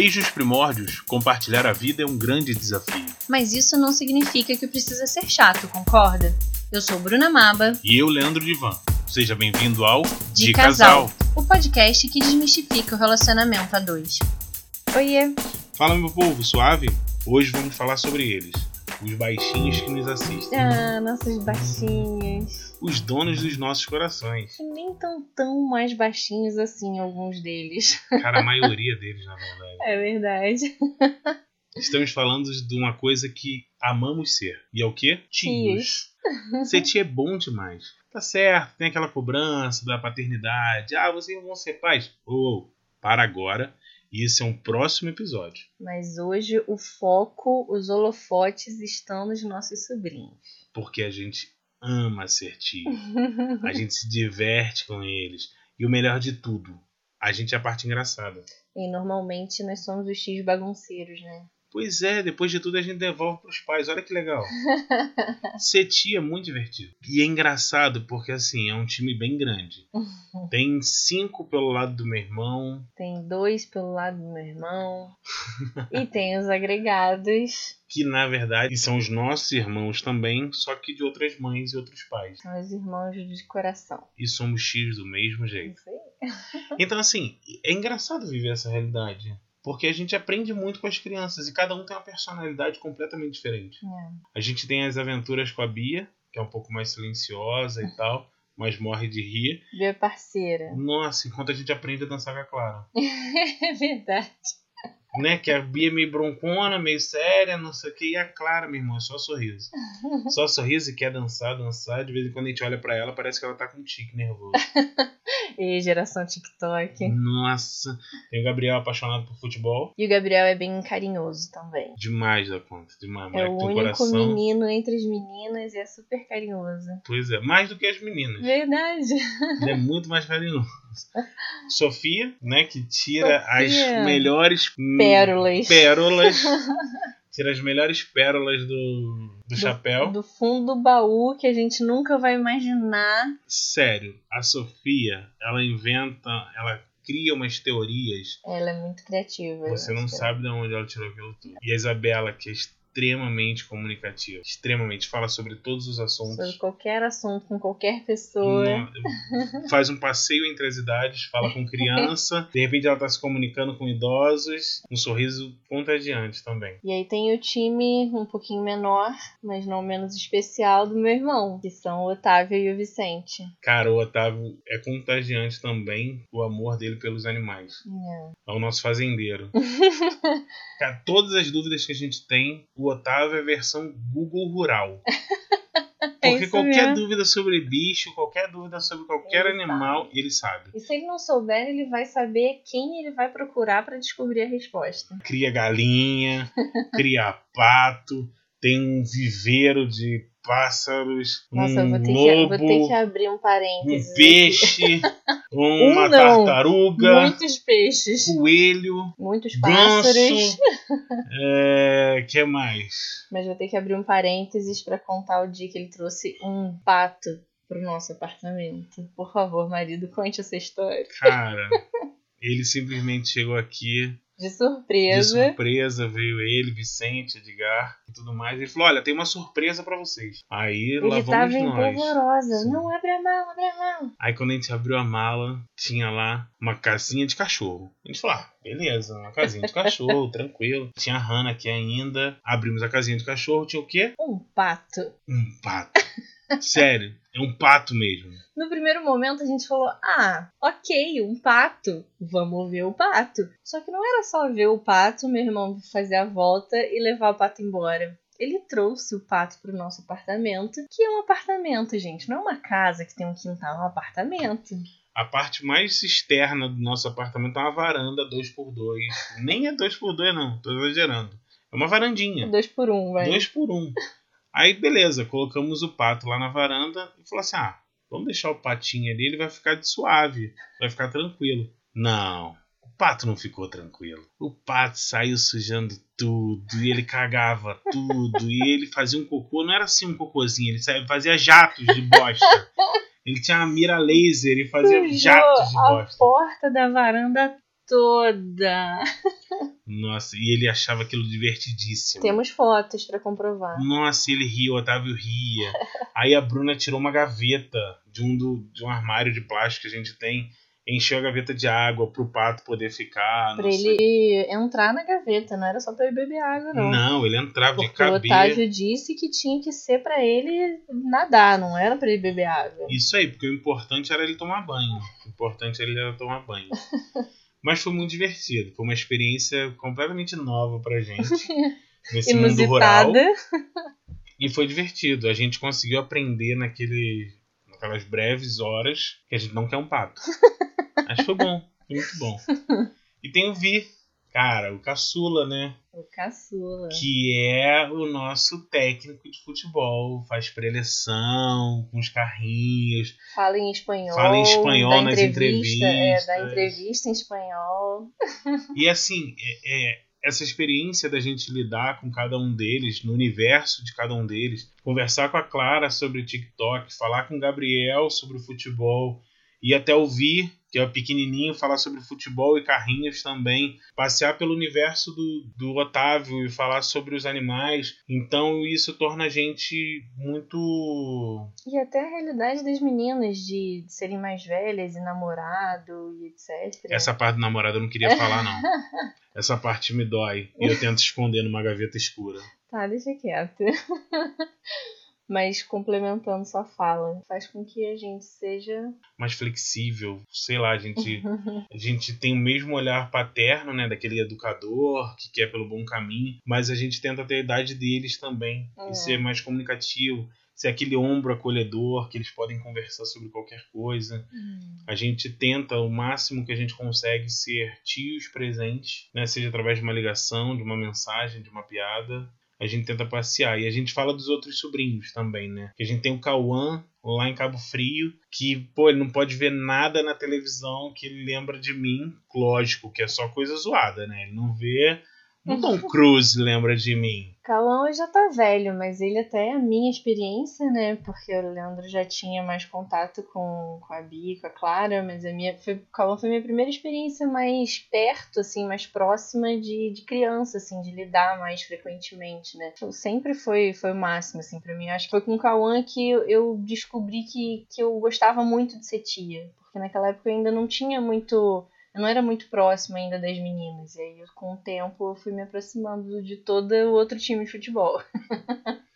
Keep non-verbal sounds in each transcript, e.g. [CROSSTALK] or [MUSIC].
Desde os primórdios, compartilhar a vida é um grande desafio. Mas isso não significa que precisa ser chato, concorda? Eu sou Bruna Maba. E eu, Leandro Divan. Seja bem-vindo ao De, Casal, o podcast que desmistifica o relacionamento a dois. Oiê! Fala, meu povo, suave? Hoje vamos falar sobre eles, os baixinhos que nos assistem. Ah, nossos baixinhos. Os donos dos nossos corações. Que nem tão tão mais baixinhos assim, alguns deles. Cara, a [LAUGHS] maioria deles, na verdade. É verdade. Estamos falando de uma coisa que amamos ser. E é o quê? Tios. Ser tio é bom demais. Tá certo, tem aquela cobrança da paternidade. Ah, vocês vão ser pais. Ou, oh, para agora. Isso é um próximo episódio. Mas hoje o foco, os holofotes estão nos nossos sobrinhos. Porque a gente ama ser tio. [LAUGHS] a gente se diverte com eles. E o melhor de tudo, a gente é a parte engraçada. E normalmente nós somos os tios bagunceiros, né? Pois é, depois de tudo a gente devolve pros pais. Olha que legal. [LAUGHS] Ser tia é muito divertido. E é engraçado porque, assim, é um time bem grande. [LAUGHS] Tem cinco pelo lado do meu irmão. Tem dois pelo lado do meu irmão. e tem os agregados. Que na verdade são os nossos irmãos também, só que de outras mães e outros pais. São os irmãos de coração. E somos tios do mesmo jeito. Isso aí. Então, assim, é engraçado viver essa realidade. Porque a gente aprende muito com as crianças e cada um tem uma personalidade completamente diferente. É. A gente tem as aventuras com a Bia, que é um pouco mais silenciosa e tal, mas morre de rir. Bia parceira. Nossa, enquanto a gente aprende a dançar com a Clara. [LAUGHS] é verdade. Né? Que a Bia é meio broncona, meio séria, não sei o que. E a Clara, meu irmão, é só sorriso. [LAUGHS] Só sorriso e quer dançar, dançar. De vez em quando a gente olha pra ela, parece que ela tá com um tique nervoso. [LAUGHS] E geração TikTok. Nossa. Tem o Gabriel apaixonado por futebol. E o Gabriel é bem carinhoso também. Demais da conta. Demais. É o único coração. menino entre as meninas e é super carinhoso. Pois é, mais do que as meninas. Verdade. Ele é muito mais carinhoso. [LAUGHS] Sofia, né, que tira Sofia. as melhores Pérolas. pérolas. [LAUGHS] tira as melhores pérolas do, do, chapéu. Do fundo do baú que a gente nunca vai imaginar. Sério, a Sofia, ela inventa, ela cria umas teorias. Ela é muito criativa. Você não acho que sabe de onde ela tirou aquilo tudo. E a Isabela, que é extremamente comunicativa, extremamente, fala sobre todos os assuntos. Sobre qualquer assunto, com qualquer pessoa. No- faz um passeio entre as idades, fala com criança, [LAUGHS] de repente ela tá se comunicando com idosos, um sorriso contagiante também. E aí tem o time um pouquinho menor, mas não menos especial, do meu irmão, que são o Otávio e o Vicente. Cara, o Otávio é contagiante também o amor dele pelos animais. É. É o nosso fazendeiro. [LAUGHS] Cara, todas as dúvidas que a gente tem, o Otávio é a versão Google Rural. [LAUGHS] É Porque isso qualquer mesmo. dúvida sobre bicho, qualquer dúvida sobre qualquer Ele animal, ele sabe. E se ele não souber, ele vai saber quem ele vai procurar para descobrir a resposta. Cria galinha, cria pato, tem um viveiro de pássaros, Nossa, um vou ter, que, lobo, um um peixe, [LAUGHS] uma Um não, tartaruga, Muitos peixes. coelho, Muitos pássaros. é, [LAUGHS] que mais? Mas vou ter que abrir um parênteses para contar o dia que ele trouxe um pato pro nosso apartamento. Por favor, marido, conte essa história. Cara, [LAUGHS] ele simplesmente chegou aqui De de surpresa. surpresa, veio ele, Vicente, Edgar e tudo mais. Ele falou: Olha, tem uma surpresa pra vocês. Aí lá Ele vamos tava nós. empolvorosa. Sim. Não, abre a mala, abre a mala. Aí quando a gente abriu a mala, tinha lá uma casinha de cachorro. A gente falou, ah, beleza, uma casinha de cachorro, [LAUGHS] tranquilo. Tinha a Hannah aqui ainda. Abrimos a casinha de cachorro, tinha o quê? Um pato. Um pato. Sério, é um pato mesmo. No primeiro momento a gente falou: ah, ok, um pato, vamos ver o pato. Só que não era só ver o pato, meu irmão fazer a volta e levar o pato embora. Ele trouxe o pato pro nosso apartamento, que é um apartamento, gente, não é uma casa que tem um quintal, é um apartamento. A parte mais externa do nosso apartamento é uma varanda 2x2. Nem é 2x2, não, tô exagerando. É uma varandinha. Dois por um, vai. Dois por um. Aí, beleza, colocamos o pato lá na varanda e falou assim: ah, vamos deixar o patinho ali, ele vai ficar de suave, vai ficar tranquilo. Não, o pato não ficou tranquilo. O pato saiu sujando tudo, e ele cagava tudo, e ele fazia um cocô, não era assim um cocôzinho, ele fazia jatos de bosta. Ele tinha uma mira laser e fazia Sujou jatos de a bosta. porta da varanda toda. Nossa, e ele achava aquilo divertidíssimo. Temos fotos pra comprovar. Nossa, ele ria, o Otávio ria. Aí a Bruna tirou uma gaveta de um, do, de um armário de plástico que a gente tem, encheu a gaveta de água pro pato poder ficar. Pra sei. ele entrar na gaveta, não era só pra ele beber água, não. Não, ele entrava de Porque o cabeça. Otávio disse que tinha que ser pra ele nadar, não era pra ele beber água. Isso aí, porque o importante era ele tomar banho. O importante era ele tomar banho. [LAUGHS] Mas foi muito divertido. Foi uma experiência completamente nova pra gente. [LAUGHS] Nesse mundo rural. E foi divertido. A gente conseguiu aprender naquele, naquelas breves horas que a gente não quer um pato. [LAUGHS] Mas foi bom. Foi muito bom. E tem o Vi. Cara, o caçula, né? O caçula. Que é o nosso técnico de futebol. Faz preleção com os carrinhos. Fala em espanhol. Fala em espanhol nas entrevista, É, entrevistas. dá entrevista em espanhol. E assim, é- é, essa experiência da gente lidar com cada um deles, no universo de cada um deles, conversar com a Clara sobre o TikTok, falar com o Gabriel sobre o futebol, e até ouvir, que é o pequenininho, falar sobre futebol e carrinhos também, passear pelo universo do, do Otávio e falar sobre os animais. Então isso torna a gente muito E até a realidade das meninas de serem mais velhas e namorado e etc. Essa parte do namorado eu não queria falar, não. [LAUGHS] Essa parte me dói. E eu tento esconder numa gaveta escura. Tá, deixa quieto. [LAUGHS] Mas complementando sua fala, faz com que a gente seja. Mais flexível, sei lá, a gente, [LAUGHS] a gente tem o mesmo olhar paterno, né? Daquele educador que quer pelo bom caminho, mas a gente tenta ter a idade deles também. É. E ser mais comunicativo. Ser aquele ombro acolhedor que eles podem conversar sobre qualquer coisa. A gente tenta o máximo que a gente consegue ser tios presentes, né? Seja através de uma ligação, de uma mensagem, de uma piada. A gente tenta passear. E a gente fala dos outros sobrinhos também, né? Que a gente tem o Cauã lá em Cabo Frio, que, pô, ele não pode ver nada na televisão que ele lembra de mim. Lógico que é só coisa zoada, né? Ele não vê. O Tom Cruise lembra de mim. Cauã já tá velho, mas ele até é a minha experiência, né? Porque o Leandro já tinha mais contato com, com a Bia, com a Clara, mas a minha. Foi, Cauã foi a minha primeira experiência mais perto, assim, mais próxima de, de criança, assim, de lidar mais frequentemente, né? Então, sempre foi, foi o máximo, assim, pra mim. Acho que foi com o Cauã que eu, eu descobri que, que eu gostava muito de ser tia. Porque naquela época eu ainda não tinha muito. Eu não era muito próxima ainda das meninas. E aí, com o tempo, eu fui me aproximando de todo o outro time de futebol. [LAUGHS]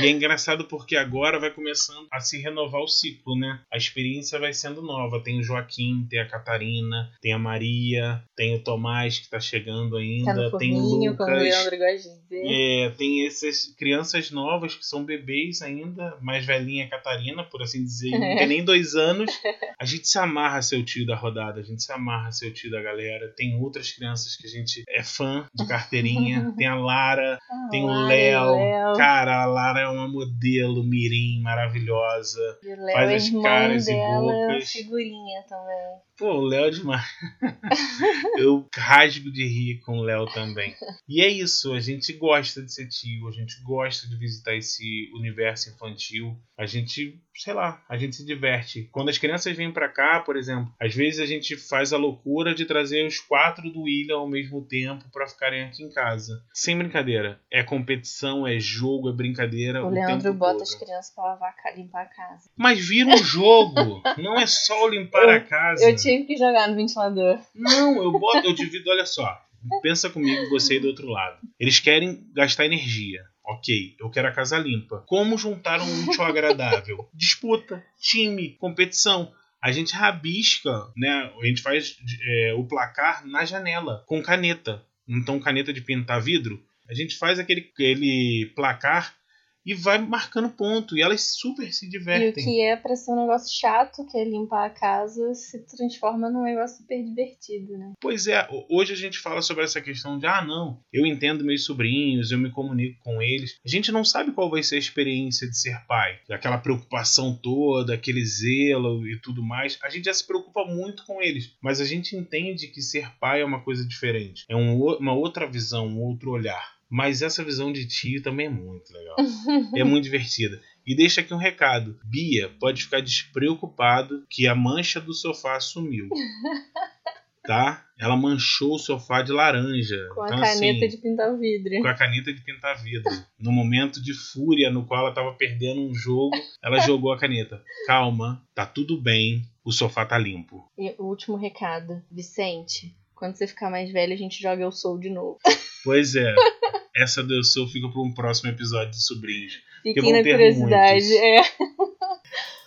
E é engraçado porque agora vai começando a se renovar o ciclo, né? A experiência vai sendo nova. Tem o Joaquim, tem a Catarina, tem a Maria, tem o Tomás que tá chegando ainda, Tá no tem o forninho, como o Lucas. Leandro gosta de dizer. É, tem essas crianças novas que são bebês ainda, mais velhinha a Catarina, por assim dizer, não tem nem dois anos. A gente se amarra o tio da rodada, a gente se amarra o tio da galera. Tem outras crianças que a gente é fã de carteirinha. [LAUGHS] tem a Lara, tem o Lara. Léo. Cara, a Lara é uma modelo mirim maravilhosa. E o Léo faz é as caras e dela, bocas. figurinha também. Pô, o Léo é demais. [LAUGHS] Eu rasgo de rir com o Léo também. E é isso, a gente gosta de ser tio, a gente gosta de visitar esse universo infantil. A gente, sei lá, a gente se diverte. Quando as crianças vêm pra cá, por exemplo, às vezes a gente faz a loucura de trazer os quatro do William ao mesmo tempo pra ficarem aqui em casa. Sem brincadeira. É competição, é jogo, é brincadeira. O o Leandro bota todo. as crianças pra lavar, limpar a casa. Mas vira um jogo. Não é só [LAUGHS] limpar a casa. Eu tive que jogar no ventilador. Não, eu boto, eu [LAUGHS] divido, olha só. Pensa comigo, você aí do outro lado. Eles querem gastar energia. Ok, eu quero a casa limpa. Como juntar um útil agradável? [LAUGHS] Disputa, time, competição. A gente rabisca, né? A gente faz é, o placar na janela, com caneta. Então, caneta de pintar vidro. A gente faz aquele, aquele placar e vai marcando ponto. E elas super se E o divertem. que é pra ser um negócio chato, que é limpar a casa, se transforma num negócio super divertido, né? Pois é, ho- hoje a gente fala sobre essa questão de, ah, não, eu entendo meus sobrinhos, eu me comunico com eles. A gente não sabe qual vai ser a experiência de ser pai, aquela preocupação toda, aquele zelo e tudo mais. A gente já se preocupa muito com eles, mas a gente entende que ser pai é uma coisa diferente, é um uma outra visão, um outro olhar. Mas essa visão de tio também é muito legal. [LAUGHS] é muito divertida. E deixa aqui um recado: Bia pode ficar despreocupado que a mancha do sofá sumiu. [LAUGHS] tá? Ela manchou o sofá de laranja. Com a então, caneta assim, de pintar vidro. com a caneta de pintar vidro. No momento de fúria no qual ela tava perdendo um jogo, ela jogou a caneta. Calma, tá tudo bem, o sofá tá limpo. E o último recado. Vicente, quando você ficar mais velho, a gente joga Eu Sou de novo. Pois é. [LAUGHS] Essa do Eu Sou fica para um próximo episódio de Sobrinhos. Fiquem na ter curiosidade. muitos. É. [LAUGHS]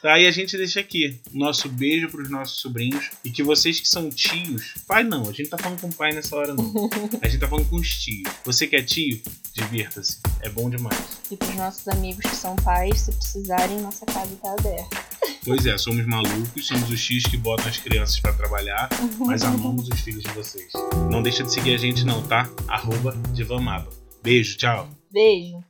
Tá, e a gente deixa aqui nosso beijo pros nossos sobrinhos. E que vocês que são tios. Pai não, a gente tá falando com pai nessa hora não. [LAUGHS] A gente tá falando com os tios. Você que é tio, divirta-se. É bom demais. E pros nossos amigos que são pais, se precisarem, nossa casa tá aberta. Pois é, somos malucos, somos os tios que botam as crianças pra trabalhar, mas amamos os filhos de vocês. Não deixa de seguir a gente não, tá? Arroba Divamaba. Beijo, tchau. Beijo.